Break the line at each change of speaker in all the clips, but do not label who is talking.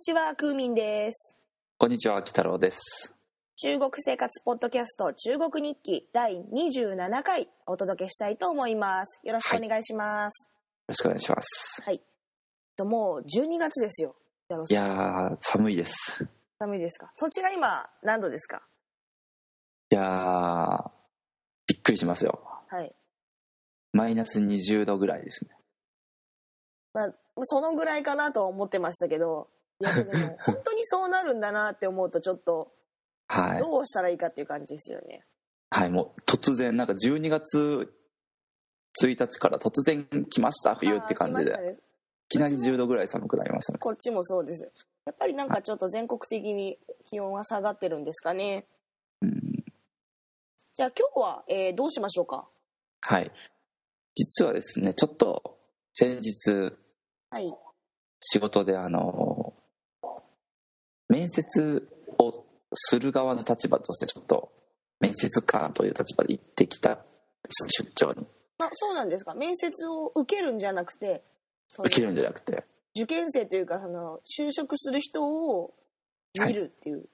こんにちは、クーミンです。
こんにちは、北郎です。
中国生活ポッドキャスト中国日記第27回お届けしたいと思います。よろしくお願いします。
よろしくお願いします。
はい。ともう12月ですよ。
いやー、寒いです。
寒いですか？そちら今何度ですか？
いやー、びっくりしますよ。
はい。
マイナス20度ぐらいですね。
まあそのぐらいかなとは思ってましたけど、いやでも本当にそうなるんだなって思うとちょっと
はい。
どうしたらいいかっていう感じですよね。
はい、もう突然、なんか12月1日から突然来ました、冬って感じで。いきなり10度ぐらい寒くなりましたね。
こっちもそうです。やっぱりなんかちょっと全国的に気温が下がってるんですかね。
うん、
じゃあ今日は、えーどうしましょうか？
はい。実はですね、ちょっと先日、
はい。
仕事であの、面接をする側の立場としてちょっと面接官という立場で行ってきた出張に。
あ、そうなんですか。面接を受けるんじゃなくて、
受けるんじゃなくて。
受験生というかその就職する人を見るっていう、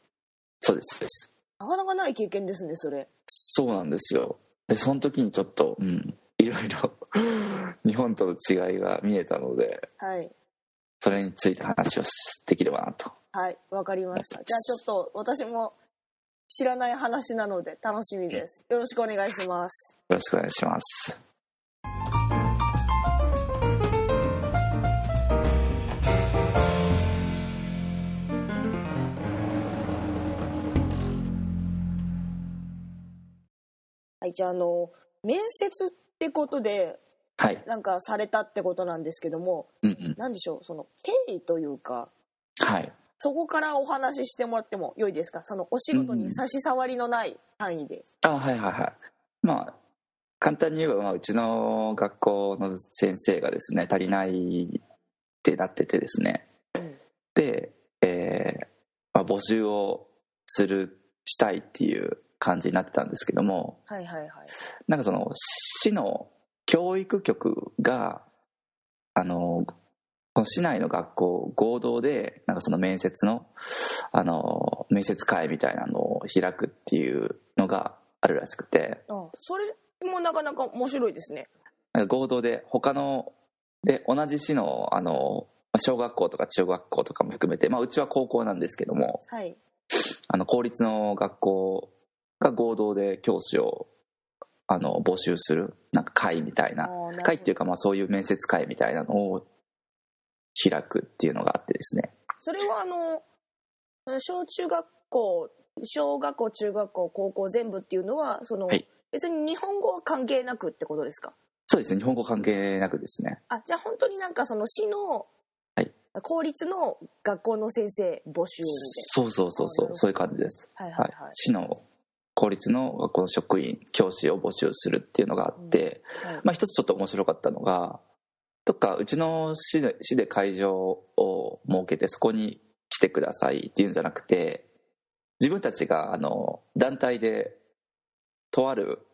そうですそうです。
なかなかない経験ですねそれ。
そうなんですよ。でその時にちょっとうん。いろいろ 日本との違いが見えたので
はい。
それについて話をしできればなと
はい、わかりました。じゃあちょっと私も知らない話なので楽しみです。よろしくお願いします。
よろしくお願いします
はい、じゃああの面接ってことで
はい
なんかされたってことなんですけども、
うんうん
なんでしょうその経緯というか
はい
そこからお話ししてもらっても良いですか？そのお仕事に差し障りのない範囲で。
あはいはいはい。まあ簡単に言えば、まあ、うちの学校の先生がですね足りないってなっててですね。
うん。
で、えーまあ、募集をするしたいっていう感じになってたんですけども。
はいはいはい。
なんかその市の教育局があのこの市内の学校合同でなんかその面接のあの面接会みたいなのを開くっていうのがあるらしくて
あそれもなかなか面白いですね。
なんか合同で他ので同じ市のあの小学校とか中学校とかも含めて、まあ、うちは高校なんですけども
はい。
あの公立の学校が合同で教師をあの募集するなんか会みたいな会っていうかまあそういう面接会みたいなのを開くっていうのがあってですね。
それはあの小中学校小学校中学校高校全部っていうのはその、
はい。
別に日本語は関係なくってことですか？
そうですね。日本語関係なくですね。
あじゃあ本当になんかその市の、
はい。
公立の学校の先生募集み
そうそうそうそうそういう感じです、
はいはいはい、
市の公立の学校の職員教師を募集するっていうのがあって、
はい。
まあ、一つちょっと面白かったのがとかうちの市で市で会場を設けてそこに来てくださいっていうんじゃなくて自分たちがあの団体でとある、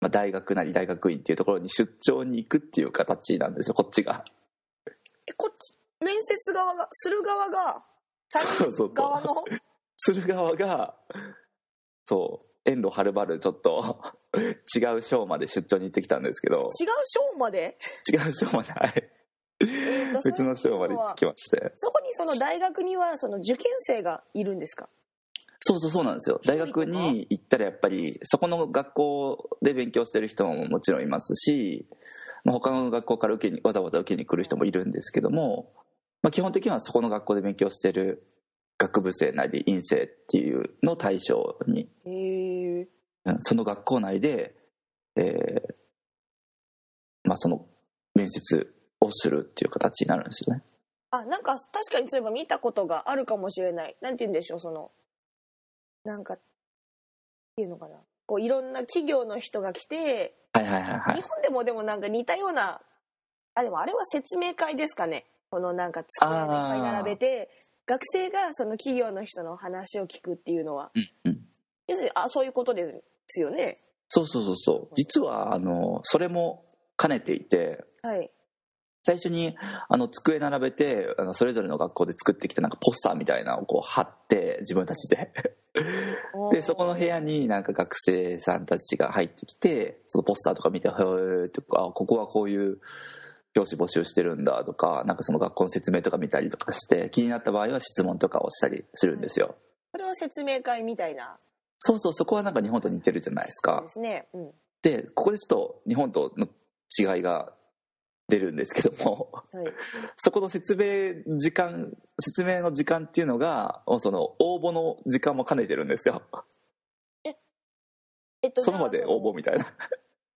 まあ、大学なり大学院っていうところに出張に行くっていう形なんですよこっちが。
えこっち面接側がする側が
そうそうそう。
側の
する側がそう遠路はるばるちょっと 違う省まで出張に行ってきたんですけど。
違う省まで、
違う省まではい。別の省まで行ってきまして。
そこにその大学にはその受験生がいるんですか？
そうそうそうなんですよ。大学に行ったらやっぱりそこの学校で勉強してる人ももちろんいますし、まあ、他の学校から受けにわざわざ受けに来る人もいるんですけども、まあ、基本的にはそこの学校で勉強してる学部生なり院生っていうのを対象に。
へえ
うんその学校内で、えーまあ、その面接をするっていう形になるんですよね。
あなんか確かにそういえば見たことがあるかもしれない。なんて言うんでしょうそのなんかっていうのかな。こういろんな企業の人が来て、
はいはいはいはい。
日本でもでもなんか似たようなあでもあれは説明会ですかね。このなんか机でいっぱい並べて学生がその企業の人の話を聞くっていうのは。
うんうん。
要するにあそういうことですよね。
そうそうそうそう。実はあのそれも兼ねていて。
はい。
最初にあの机並べてあのそれぞれの学校で作ってきたなんかポスターみたいなのをこう貼って自分たちで。でそこの部屋になんか学生さんたちが入ってきてそのポスターとか見て「へえ」とか「ここはこういう教師募集してるんだ」とかなんかその学校の説明とか見たりとかして気になった場合は質問とかをしたりするんですよ。
それは説明会みたいな。
そうそうそこはなんか日本と似てるじゃないですか。
で。すね、うん、
でここでちょっと日本との違いが出るんですけども
はい。
そこの説明時間説明の時間っていうのがその応募の時間も兼ねてるんですよ。
えっと
その場で応募みたいな。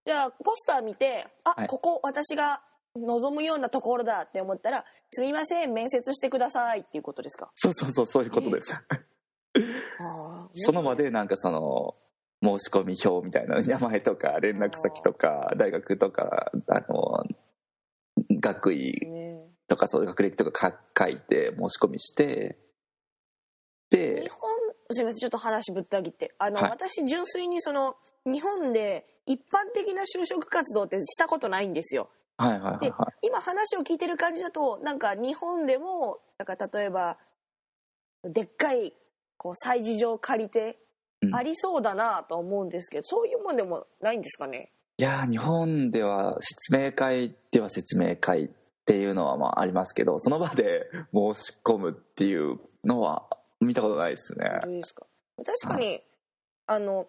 じゃあポスター見てあ、
はい。
ここ私が望むようなところだって思ったら「すみません面接してください」っていうことですか？
そうそうそうそういうことです。
あー
その場でなんかその申し込み表みたいな名前とか連絡先とか大学とかあの学位
ね
とかそういう学歴とかか書いて申し込みしてで
日本すみませんちょっと話ぶった切って。あの、
はい。
私純粋にその日本で一般的な就職活動ってしたことないんですよ
はいはいはい
今話を聞いてる感じだとなんか日本でもなんか例えばでっかいこう催事場借りて
うん。
ありそうだなと思うんですけど、そういうもんでもないんですかね？
いいやー日本では説明会では説明会っていうのはまあありますけどその場で申し込むっていうのは見たことないですね。
どうですか？確かにあの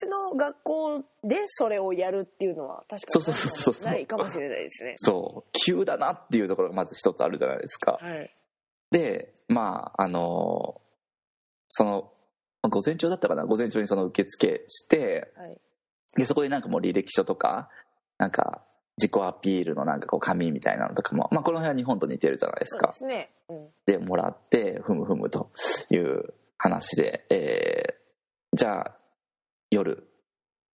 公立の学校でそれをやるっていうのは確か
そうそうそうそう。
にないかもしれないですね。
そう。急だなっていうところがまず一つあるじゃないですか。
はい。
でまああのそのまあ午前中だったかな？午前中にその受付して
はい。
でそこでなんかもう履歴書とかなんか自己アピールのなんかこう紙みたいなのとかも、まあ、この辺は日本と似てるじゃないですか。
ですね、うん、
でもらってふむふむという話で、えーじゃあ夜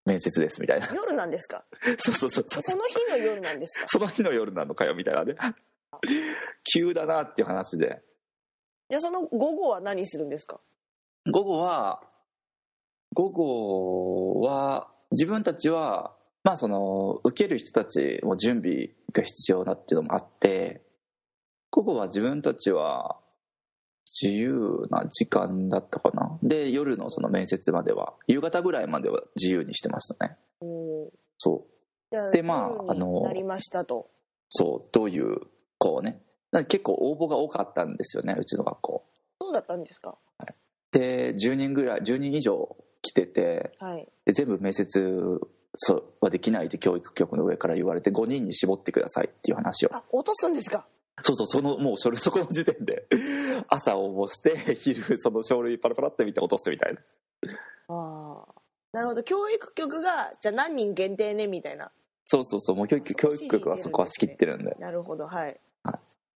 面接ですみたいな。
夜なんですか？
そうそうそうそう。
その日の夜なんですか？
その日の夜なのかよみたいなね急だなっていう話で。
じゃあその午後は何するんですか？
午後は午後は自分たちはまあその受ける人たちも準備が必要だっていうのもあって午後は自分たちは自由な時間だったかな。で夜のその面接までは夕方ぐらいまでは自由にしてましたね。
うん
そう。でまああの
なりましたと。
そうどういうこうね。結構応募が多かったんですよねうちの学校。
そうだったんですか？
で10人ぐらい10人以上来てて
はい。
で全部面接そうはできないって教育局の上から言われて5人に絞ってくださいっていう話を。
あ落とすんですか？
そうそうそのもうそれそこの時点で 朝応募して 昼その書類パラパラって見て落とすみたいな。
ああなるほど教育局がじゃあ何人限定ねみたいな。
そうそうそうもう教育教育局はそこは仕切ってるんで。
なるほどはい。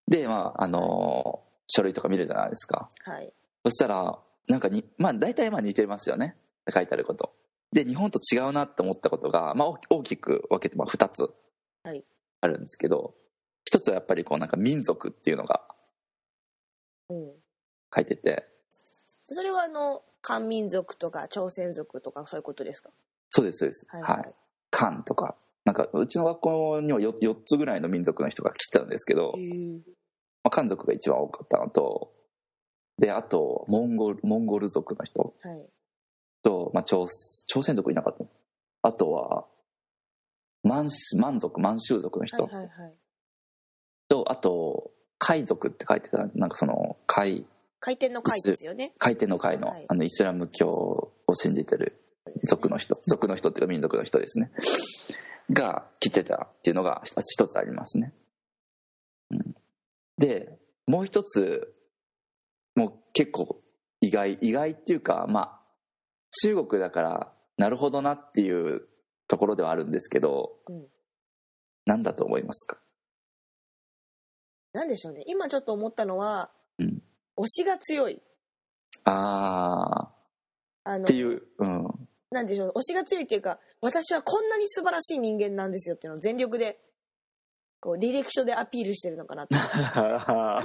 でまああのー書類とか見るじゃないですか。
はい。
そしたらなんかにまあ大体まあ似てますよね。書いてあること。で日本と違うなって思ったことが、まあ、大大きく分けてまあ2つ
はい。
あるんですけど、一つはやっぱりこうなんか民族っていうのが
うん。
書いてて。
それはあの漢民族とか朝鮮族とかそういうことですか？
そうですそうです。
はい
はい、漢とか。なんかうちの学校には 4, 4つぐらいの民族の人が来てたんですけど、まあ、漢族が一番多かったのとであとモンゴルモンゴル族の人
はい。
と、まあ、朝朝鮮族いなかったの。あとは満満族満州族の人。
はいはいはい
と、あと海族って書いてたなんかその海
回転の回ですよね。
海底の海の,、
はい。
あのイスラム教を信じてる族の人族の人っていうか民族の人ですね。が来てたっていうのが一つ一つありますね、うん、でもう一つもう結構意外意外っていうかまあ中国だからなるほどなっていうところではあるんですけど、
うん。
何だと思いますか？
なんでしょうね。今ちょっと思ったのは、
うん。
推しが強い。
あ
あ
っていううん。
なんでしょう。推しが強いっていうか私はこんなに素晴らしい人間なんですよっていうのを全力でこう履歴書でアピールしてるのかなって
あ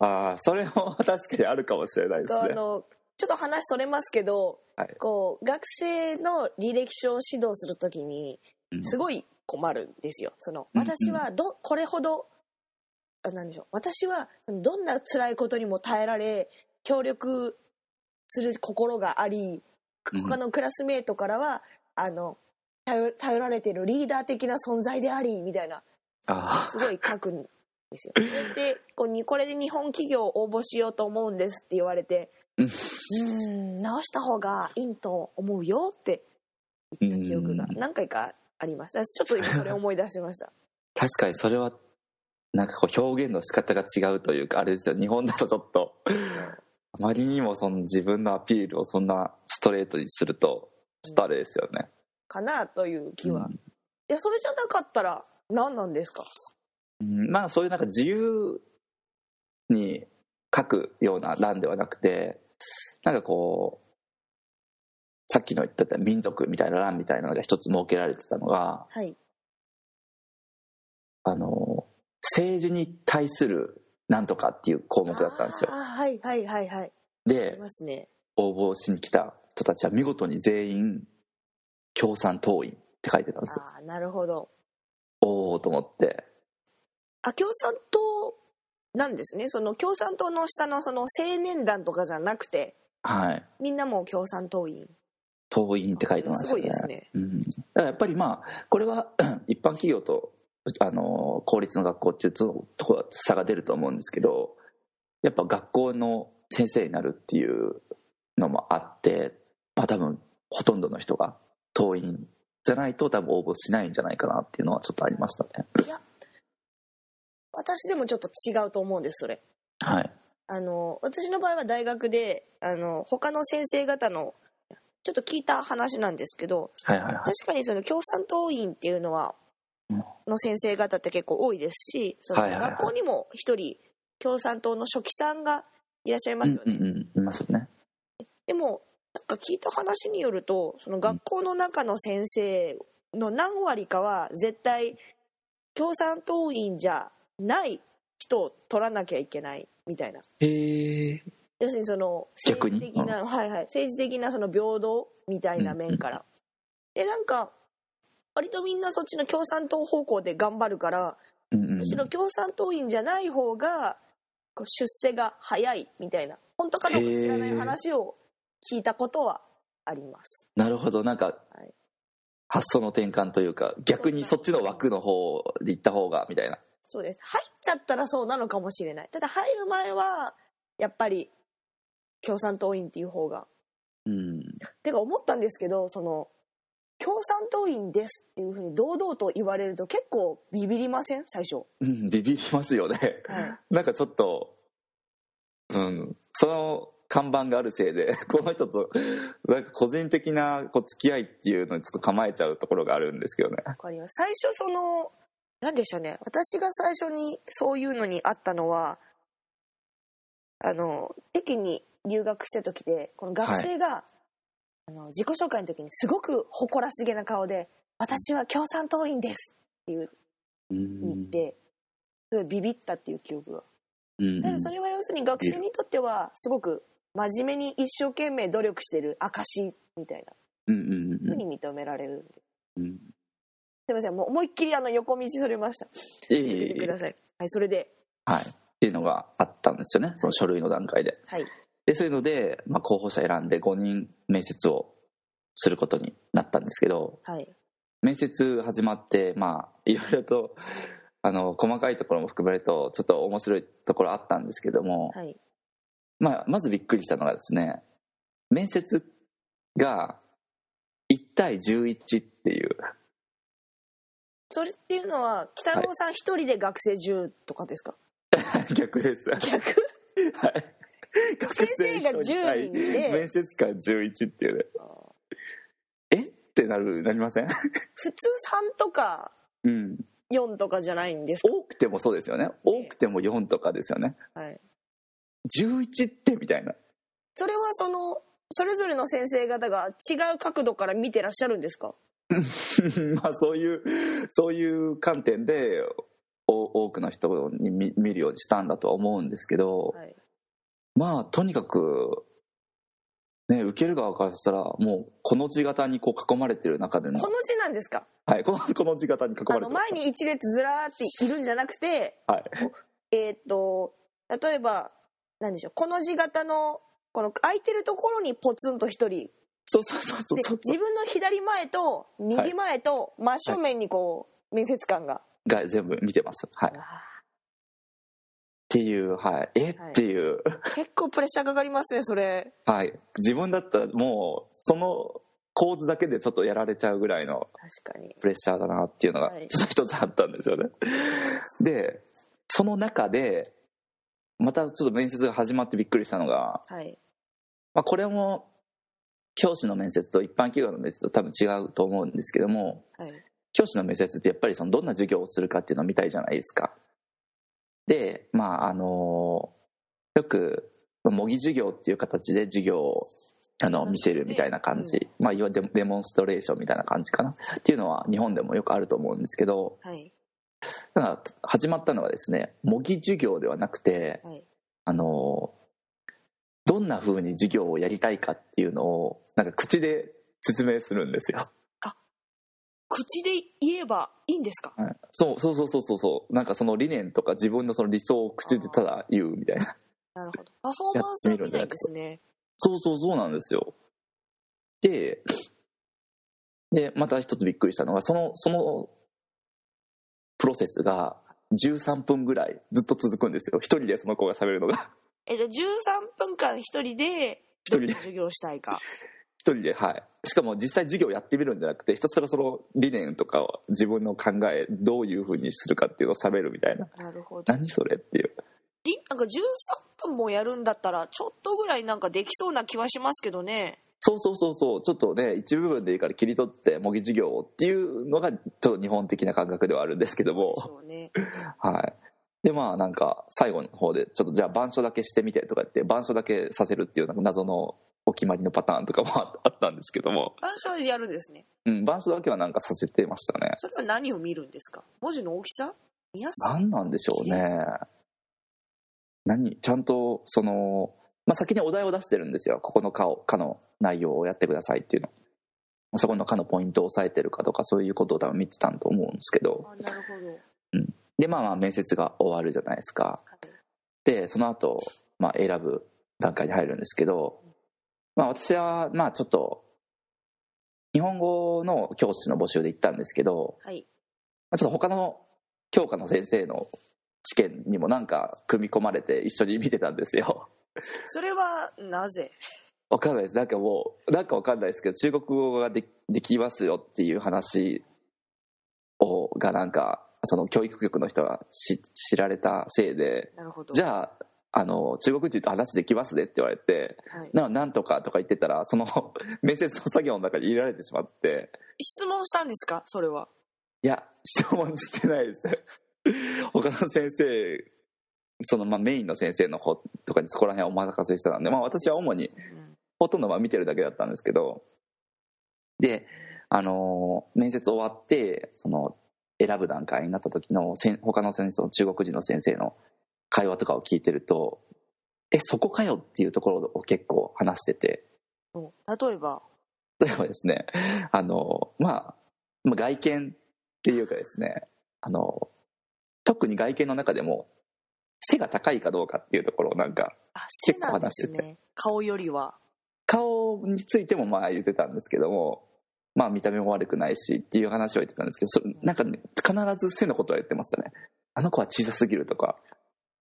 あーそれも確かにあるかもしれないですね。
あのちょっと話それますけど、
はい。
こう学生の履歴書を指導するときに
うん。
すごい困るんですよ。その
うんうん。
私はどこれほどあなんでしょう。私はどんな辛いことにも耐えられ協力する心があり
うん。
他のクラスメートからは、あの頼頼られてるリーダー的な存在でありみたいな
あ
すごい書くんですよ。でこれで日本企業応募しようと思うんですって言われて
うん。
直した方がいいと思うよって言った記憶が
うん。
何回かありますちょっと今それ思い出しました。
確かにそれはなんかこう表現の仕方が違うというかあれですよ。日本だとちょっとあまりにもその自分のアピールをそんなストレートにするとちょっとあれですよね、
かなという気は、
うん。
いやそれじゃなかったら何なんですか？
うんまあそういうなんか自由に書くような欄ではなくてなんかこうさっきの言ってた民族みたいな欄みたいなのが一つ設けられてたのが
はい。
あの政治に対するなんとかっていう項目だったんですよ。
あーはいはいはいはい。あ
で
ね。
応募しに来た人たちは見事に全員共産党員って書いてたんですよ。
あーなるほど。
おおと思って。
あ共産党なんですね。その共産党の下のその青年団とかじゃなくて
はい。
みんなも共産党員。
党員って書いてましたね。
すごいですね。
うん、だからやっぱりまあこれは一般企業とあの公立の学校っていうとところは差が出ると思うんですけどやっぱ学校の先生になるっていうのもあってまあ多分ほとんどの人が党員じゃないと多分応募しないんじゃないかなっていうのはちょっとありましたね。
いや私でもちょっと違うと思うんですそれ。
はい。
あの私の場合は大学であの他の先生方のちょっと聞いた話なんですけど
はいはいはい。
確かにその共産党員っていうのは
うん
の先生方って結構多いですしその学校にも一人共産党の書記さんがいらっしゃいますよね、
うんうんうんいますね。
でもなんか聞いた話によるとその学校の中の先生の何割かは絶対共産党員じゃない人を取らなきゃいけないみたいな。要するにその
逆に
政治的な、はいはい、政治的なその平等みたいな面から、でなんか割とみんなそっちの共産党方向で頑張るからむしろ共産党員じゃない方がこう出世が早いみたいな本当かどうか知らない話を聞いたことはあります。
なるほど。なんか
はい。
発想の転換というか逆にそっちの枠の方で行った方がみたいな。
そうです。入っちゃったらそうなのかもしれない。ただ入る前はやっぱり共産党員っていう方が。
うん。
てか思ったんですけどその共産党員ですっていうふうに堂々と言われると結構ビビりません？最初。
うんビビりますよね。
はい。
なんかちょっとうんその看板があるせいで この人となんか個人的なこう付き合いっていうのにちょっと構えちゃうところがあるんですけどね。
わかります。最初その何でしょうね。私が最初にそういうのにあったのはあの駅に留学した時でこの学生が、あの自己紹介の時にすごく誇らしげな顔で「私は共産党員です」っていう
うん。
言ってすごいビビったっていう記憶が。
うん
でもそれは要するに学生にとってはすごく真面目に一生懸命努力してる証みたいな。
うんうん
ふうに認められるんで。
うん。
すいませんもう思いっきりあの横道それました。
いえい
聞い
え。いえ
てください。はいそれで。
はい。っていうのがあったんですよね。その書類の段階で。
はい
でそういうので、まあ、候補者選んで5人面接をすることになったんですけど
はい。
面接始まってまあいろいろとあの細かいところも含めるとちょっと面白いところあったんですけども、
はい。
まあ、まずびっくりしたのがですね面接が1対11っていう。
それっていうのは北野さん一人で学生10とかですか、
逆です。
逆？
はい。学
先生が10人で
面接官11っていうね。え？ってなるなりません？
普通3とか
うん。
4とかじゃないんですか、
多くてもそうですよね。多くても4とかですよね。
はい、
11ってみたいな。
それはそのそれぞれの先生方が違う角度から見てらっしゃるんですか？
まあそういうそういう観点でお多くの人に見見るようにしたんだとは思うんですけど、
はい
まあとにかくね受ける側からしたらもうこの字型にこう囲まれてる中での。
この字なんですか？
はいこの この字型に囲まれてる。
前に一列ずらーっているんじゃなくて
はい。
えーっと例えば何でしょうこの字型のこの空いてるところにポツンと一人。
そうそうそうそう。
で
そう
自分の左前と右前と真正面にこう面接官が、
が全部見てます。はいっ
あ
ていうはい。え？
はい。
っていう。
ー結構プレッシャーかかりますねそれ。
はい。自分だったらもうその構図だけでちょっとやられちゃうぐらいの
確かに。
プレッシャーだなっていうのが
はい。
ちょっと一つあったんですよね。でその中でまたちょっと面接が始まってびっくりしたのが、
はい。
まあ、これも教師の面接と一般企業の面接と多分違うと思うんですけども
はい。
教師の面接ってやっぱりそのどんな授業をするかっていうのを見たいじゃないですか。でまああのよく模擬授業っていう形で授業をあの見せるみたいな感じ、まあ、いわゆるデデモンストレーションみたいな感じかな。っていうのは日本でもよくあると思うんですけど。
はい。
ただ始まったのはですね模擬授業ではなくて
はい。
あのどんな風に授業をやりたいかっていうのをなんか口で説明するんですよ。
口で言えばいいんですか？
はい。そうそうそうそうそうそう。なんかその理念とか自分のその理想を口でただ言うみたいな。
なるほど。パフォーマンスみたいですね。
そうそうそうなんですよ。ででまた一つびっくりしたのがそのそのプロセスが13分ぐらいずっと続くんですよ。一人でその子が喋るのが。
えっと13分間一人で
一人で。
授業をしたいか
一人ではい。しかも実際授業やってみるんじゃなくてひたすらその理念とかを自分の考えどういうふうにするかっていうのを喋るみたいな。
なるほど。
何それっていう。
りなんか13分もやるんだったらちょっとぐらいなんかできそうな気はしますけどね。
そうそうそうそう。ちょっとね一部分でいいから切り取って模擬授業をっていうのがちょっと日本的な感覚ではあるんですけども。
でしょうね。
はい。でまあなんか最後の方でちょっとじゃあ板書だけしてみてとか言って板書だけさせるっていうなんか謎のお決まりのパターンとかもああったんですけども、
板書でやるんですね。
うん、板書だけはなんかさせてましたね。
それは何を見るんですか？文字の大きさ？見やすさ
何なんでしょうね。何？ちゃんとその、まあ、先にお題を出してるんですよ。ここの課を課の内容をやってくださいっていうの。そこの課のポイントを押さえてるかとかそういうことを多分見てたんと思うんですけど。
あなるほど、
でまあまあ面接が終わるじゃないですか。
はい。
でその後、まあ選ぶ段階に入るんですけど、まあ、私はまあちょっと日本語の教師の募集で行ったんですけど
はい、
まあちょっと他の教科の先生の試験にもなんか組み込まれて一緒に見てたんですよ。
それはなぜ？
わかんないです。なんかもうなんかわかんないですけど中国語がでできますよっていう話をがなんかその教育局の人が知知られたせいで
なるほど。
じゃああの中国人と話できますねって言われて
はい、
ななんとかとか言ってたらその 面接の作業の中に入れられてしまって。
質問したんですか？それは。い
や質問してないです。他の先生そのまあメインの先生の方とかにそこら辺はお任せしてたんで、まあ、私は主に
うん
ほとんどまあ見てるだけだったんですけど。であの面接終わってその選ぶ段階になった時の他の先生の中国人の先生の会話とかを聞いてるとえそこかよっていうところを結構話してて。
う。ん例えば？
例えばですねあの、まあ、まあ外見っていうかですねあの特に外見の中でも背が高いかどうかっていうところをなんか結構話して
ね顔よりは。
顔についてもまあ言ってたんですけどもまあ見た目も悪くないしっていう話は言ってたんですけどそれなんかね必ず背のことは言ってましたね。あの子は小さすぎるとか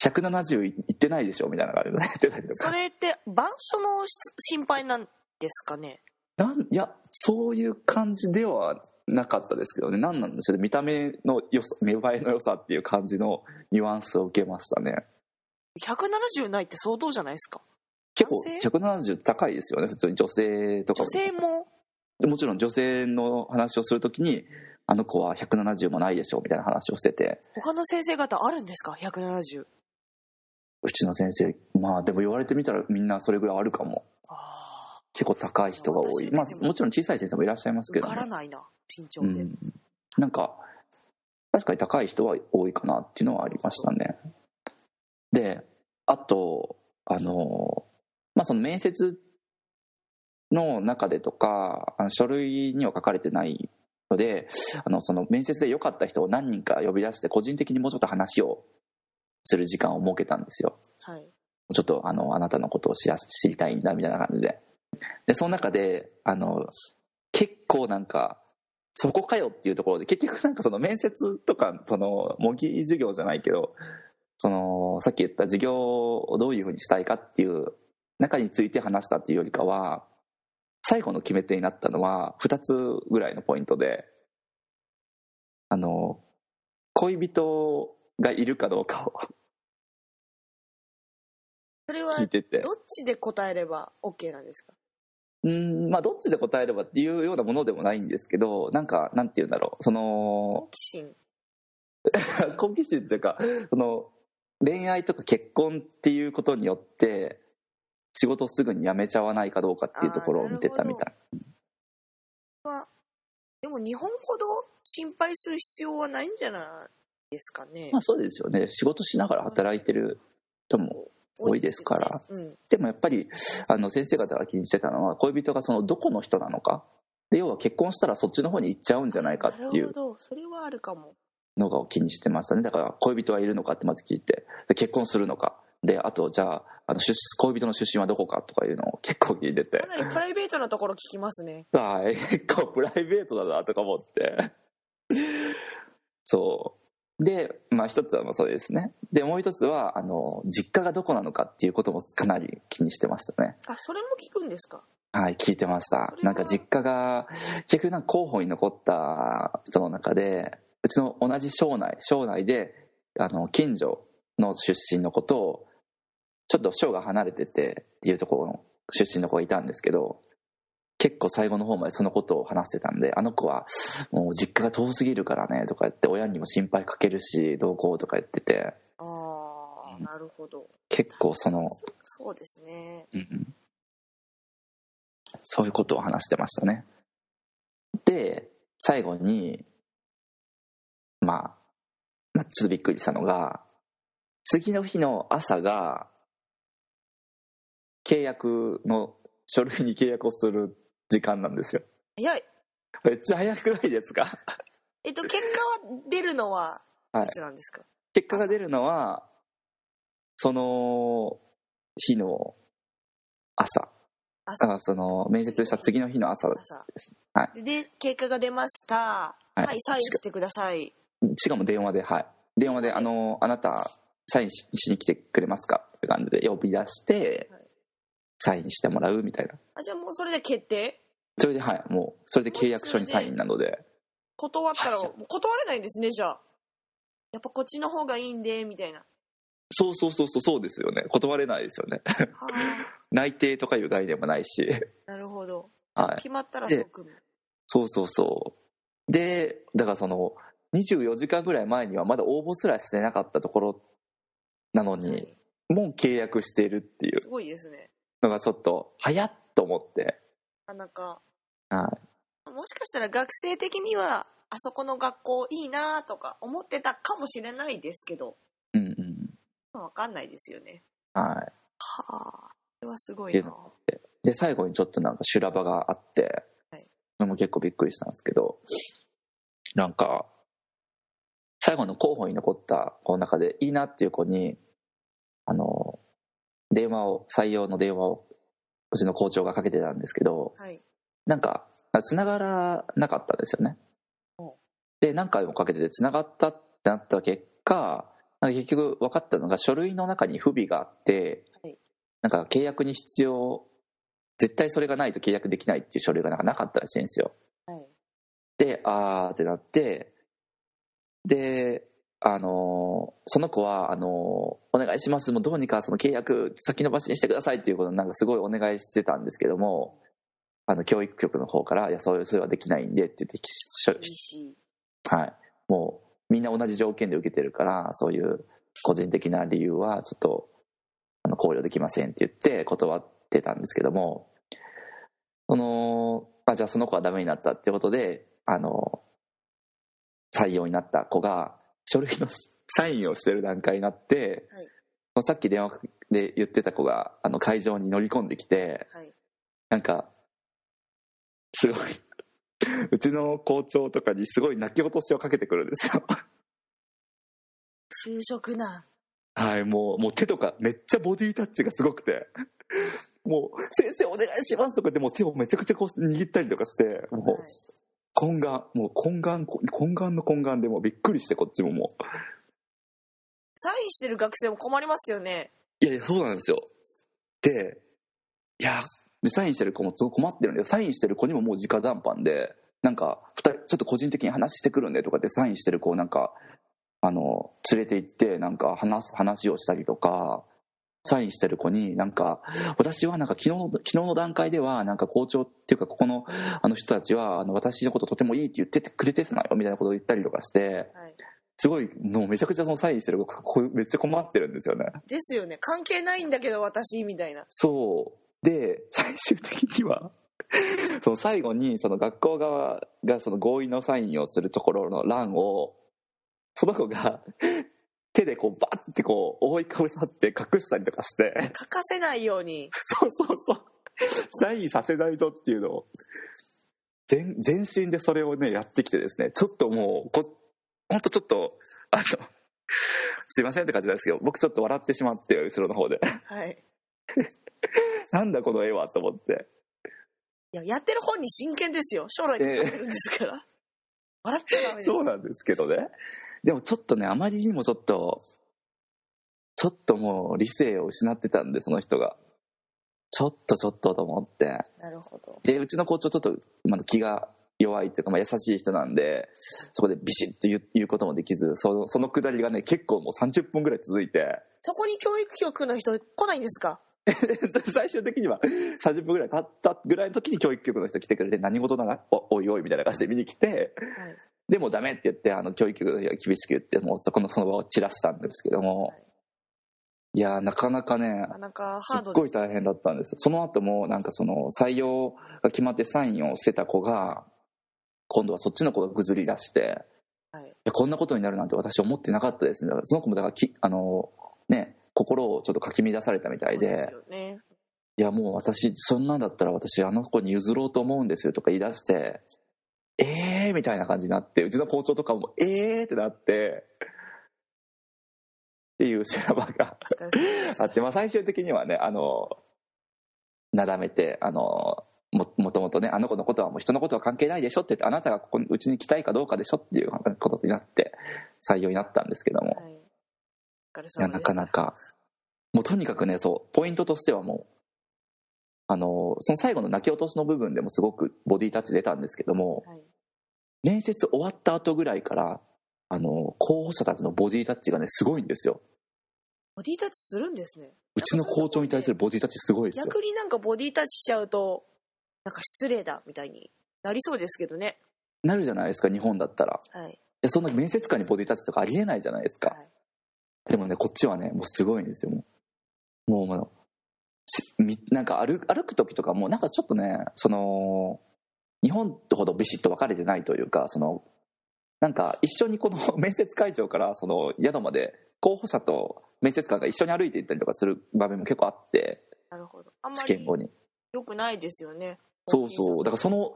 170いってないでしょみたいな感じで 言ってたりとか。
それって板書の心配なんですかね？
なんいやそういう感じではなかったですけどね。何なんでしょうね。見た目の良さ見栄えの良さっていう感じのニュアンスを受けましたね。
170ないって相当じゃないですか？
結構
男
170高いですよね。普通に女性とか
女性も？
もちろん女性の話をするときにあの子は170もないでしょみたいな話をしてて。
他の先生方あるんですか？170
うちの先生まあでも言われてみたらみんなそれぐらいあるかも。
あ
結構高い人が多い。まあもちろん小さい先生もいらっしゃいますけど、ね。
からないな身長で、
うん、なんか確かに高い人は多いかなっていうのはありましたね。であとあのまあその面接の中でとかあの書類には書かれてないのであのその面接で良かった人を何人か呼び出して個人的にもうちょっと話をする時間を設けたんですよ。
はい。
ちょっとあのあなたのことを知ら知りたいんだみたいな感じで。でその中であの結構なんかそこかよっていうところで結局なんかその面接とかその模擬授業じゃないけどそのさっき言った授業をどういうふうにしたいかっていう中について話したっていうよりかは最後の決め手になったのは2つぐらいのポイントであの恋人がいるかどうかを。
それは
聞いてて。
どっちで答えれば OK なんですか？
うんまあどっちで答えればっていうようなものでもないんですけどなんかなんて言うんだろう。その
好奇心。
好奇心っていうかその恋愛とか結婚っていうことによって仕事をすぐに辞めちゃわないかどうかっていうところを見てたみたい。
はでも日本ほど心配する必要はないんじゃない？ですかね。
まあそうですよね。仕事しながら働いてる人も多いですから。
ですよね
でもやっぱりあの先生方が気にしてたのは恋人がそのどこの人なのか。で要は結婚したらそっちの方に行っちゃうんじゃないかっていう
なるほど。それはあるかも。
のが気にしてましたね。だから恋人はいるのかってまず聞いてで結婚するのか。であとじゃああの出恋人の出身はどこかとかいうのを結構聞いてて。
かなりプライベートなところ聞きますね。
はい。結構プライベートだなとか思って。そうでまあ一つはまあそうですね。でもう一つはあの実家がどこなのかっていうこともかなり気にしてましたね。
あそれも聞くんですか？
はい聞いてました。なんか実家が結局なんか候補に残った人の中でうちの同じ省内省内であの近所の出身の子とちょっと省が離れててっていうところの出身の子がいたんですけど結構最後の方までそのことを話してたんであの子はもう実家が遠すぎるからねとか言って親にも心配かけるしどうこうとか言ってて。
ああなるほど。
結構その、
そそうですね。
うんうん。そういうことを話してましたね。で最後にまあ、まあ、ちょっとびっくりしたのが次の日の朝が契約の書類に契約をする時間なんですよ。
早い。
めっちゃ早くないですか？
えっと結果は出るのは
はい。
いつなんですか、
結果が出るのはその日の朝。
朝。
あその面接した次の日の朝で
朝。
すは
で結果が出ました。
はい。
はい、サインしてください。
しかも電話ではい。電話で「あのあなたサインししに来てくれますか?」って感じで呼び出して
はい。
サインしてもらうみたいな。
あじゃあもうそれで決定？
それではいもうそれで契約書にサインなので。
断ったら断れないんですねじゃあ。やっぱこっちの方がいいんでみたいな。
そうそうそうそうそうですよね。断れないですよね。
はあ
内定とかいう概念もないし。
なるほど。
はい。
決まったら
で
即
そうそうそう。でだからその24時間ぐらい前にはまだ応募すらしてなかったところなのに、
はい。
もう契約しているっていう。
すごいですね。
のがちょっと早っと思って
なかなか。
はい。
もしかしたら学生的にはあそこの学校いいなとか思ってたかもしれないですけど。
うんうん
分かんないですよね。
はい。
はあ。それはすごいな。
で最後にちょっとなんか修羅場があって、
はい。
それも結構びっくりしたんですけどなんか最後の候補に残った子の中でいいなっていう子にあの電話を採用の電話をうちの校長がかけてたんですけど
はい。
なんか繋がらなかったんですよね。
お。
で何回もかけてて繋がったってなった結果結局分かったのが書類の中に不備があって、
はい。
なんか契約に必要絶対それがないと契約できないっていう書類がなんかなかったらしいんですよ。
はい。
であーってなってであのその子はあのお願いします。もうどうにかその契約先延ばしにしてくださいっていうことをなんかすごいお願いしてたんですけどもあの教育局の方から「いやそういうそれはできないんで」って言ってはい、もうみんな同じ条件で受けてるからそういう個人的な理由はちょっとあの考慮できませんって言って断ってたんですけどもそのあじゃあその子はダメになったってことであの採用になった子が書類のサインをしてる段階になって、
はい。
さっき電話で言ってた子があの会場に乗り込んできて
はい。
なんかすごい うちの校長とかにすごい泣き落としをかけてくるんですよ。
就職難。
はいもうもう手とかめっちゃボディタッチがすごくて。もう「先生お願いします」とかでもう手をめちゃくちゃこう握ったりとかしてもう
はい
懇願もう懇願懇願の懇願でもうびっくりしてこっちももう。
サインしてる学生も困りますよね。
いやいやそうなんですよ。でいやでサインしてる子もすごい困ってるんでサインしてる子にももう直談判でなんか2人ちょっと個人的に話してくるんでとかってサインしてる子をなんかあの連れて行ってなんか話す話をしたりとかサインしてる子になんか私はなんか昨日の昨日の段階ではなんか校長っていうかここのあの人たちはあの私のこととてもいいって言っててくれてたのよみたいなことを言ったりとかして
はい。
すごいもうめちゃくちゃそのサインしてる子こめっちゃ困ってるんですよね
ですよね。関係ないんだけど私みたいな。
そう。で最終的には その最後にその学校側がその合意のサインをするところの欄をその子が手でこうバッてこう覆いかぶさって隠したりとかして。
欠かせないように。
そうそうそう。サインさせないぞっていうのを。全全身でそれをねやってきてですね。ちょっともうこほんとちょっとあのすいませんって感じなんですけど僕ちょっと笑ってしまって後ろの方で。
はい。
なんだこの絵はと思って。
いややってる本に真剣ですよ。将来かかってるんですから、笑っちゃダメです。
そうなんですけどねでもちょっとねあまりにもちょっとちょっともう理性を失ってたんでその人が。ちょっとちょっとと思って。
なるほど。
でうちの校長ちょっとまだ気が弱いっていうか、まあ、優しい人なんでそこでビシッと言う言うこともできずそのそのくだりがね結構もう30分ぐらい続いて。
そこに教育局の人来ないんですか？
最終的には30分ぐらい経ったぐらいの時に教育局の人来てくれて何事な？らおおいおいみたいな感じで見に来て
はい
でもダメって言ってあの教育局が厳しく言ってもうそこのその場を散らしたんですけども、
はい。
い、やーなかなかね
なか
すっごい大変だったんです。その後もなんかその採用が決まってサインをしてた子が今度はそっちの子がぐずり出して
はい。
いやこんなことになるなんて私思ってなかったですね。だからその子もだからきあのね心をちょっとかき乱されたみたいで。いやもう私そんなんだったら私あの子に譲ろうと思うんですよとか言い出してえーみたいな感じになってうちの校長とかもえーってなってっていう修羅場があって、まあ、最終的にはねあのなだめてあのももともとねあの子のことはもう人のことは関係ないでしょって言ってあなたがここにうちに来たいかどうかでしょっていうことになって採用になったんですけども、
はい。
いやなかなか。もうとにかくねそうポイントとしてはもうあのその最後の泣き落としの部分でもすごくボディタッチ出たんですけども
はい。
面接終わった後ぐらいからあの候補者たちのボディタッチがねすごいんですよ。
ボディタッチするんですね。
うちの校長に対するボディタッチすごいですよ。
逆になんかボディタッチしちゃうとなんか失礼だみたいになりそうですけどね。
なるじゃないですか日本だったら。
はい。
でそんな面接官にボディタッチとかありえないじゃないですか、
はい。
でもねこっちはねもうすごいんですよもう。もうなんか歩歩く時とかもなんかちょっとねその日本ほどビシッと分かれてないというかそのなんか一緒にこの 面接会場からその宿まで候補者と面接官が一緒に歩いて行ったりとかする場面も結構あって
なるほど。
試験後
り
に。
良くないですよね。
そうそう。だからその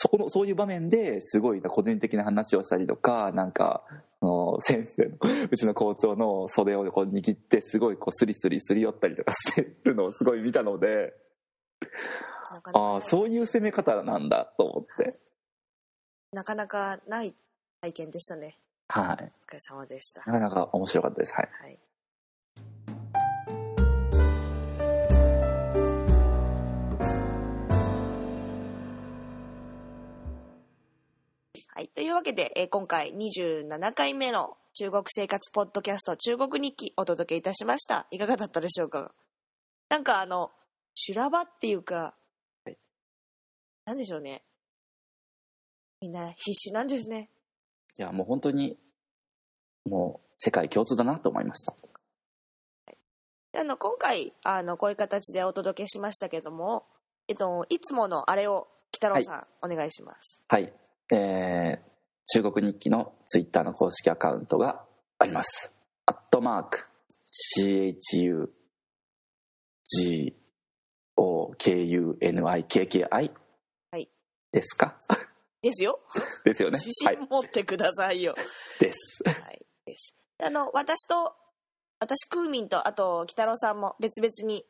そこのそういう場面ですごい個人的な話をしたりとかなんかあの先生の うちの校長の袖をこう握ってすごいこうスリスリすり寄ったりとかしてるのをすごい見たのでああそういう攻め方なんだと思って。
なかなかない体験でしたね。
はい。
お疲れ様でした。
なかなか面白かったです。はい。
はいい、というわけで、えー今回27回目の中国生活ポッドキャスト中国日記お届けいたしました。いかがだったでしょうか？なんかあの、修羅場っていうか、
はい。
なんでしょうね。みんな必死なんですね。
いやもう本当にもう世界共通だなと思いました。
であの今回あのこういう形でお届けしましたけども、えっと、いつものあれを北郎さん、お願いします。
はい。えー中国日記のツイッターの公式アカウントがあります。アットマーク CHUGOKUNIKKI
はい。
ですか？
ですよ。
ですよね。
自
はい
信持ってくださいよ、
です。
はい、です。あの私と私クーミンとあと北郎さんも別々に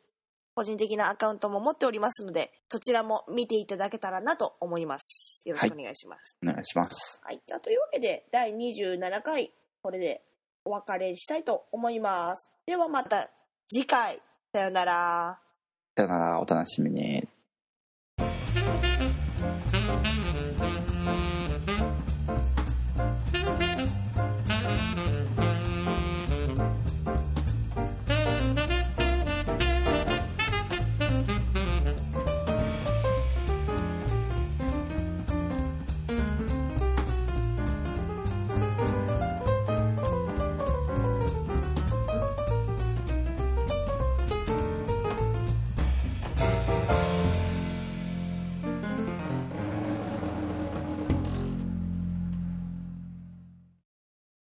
個人的なアカウントも持っておりますのでそちらも見ていただけたらなと思います。よろしくお願いします、
お願いします。
はい、じゃあというわけで第27回これでお別れしたいと思います。ではまた次回。さよなら。
さよなら。お楽しみに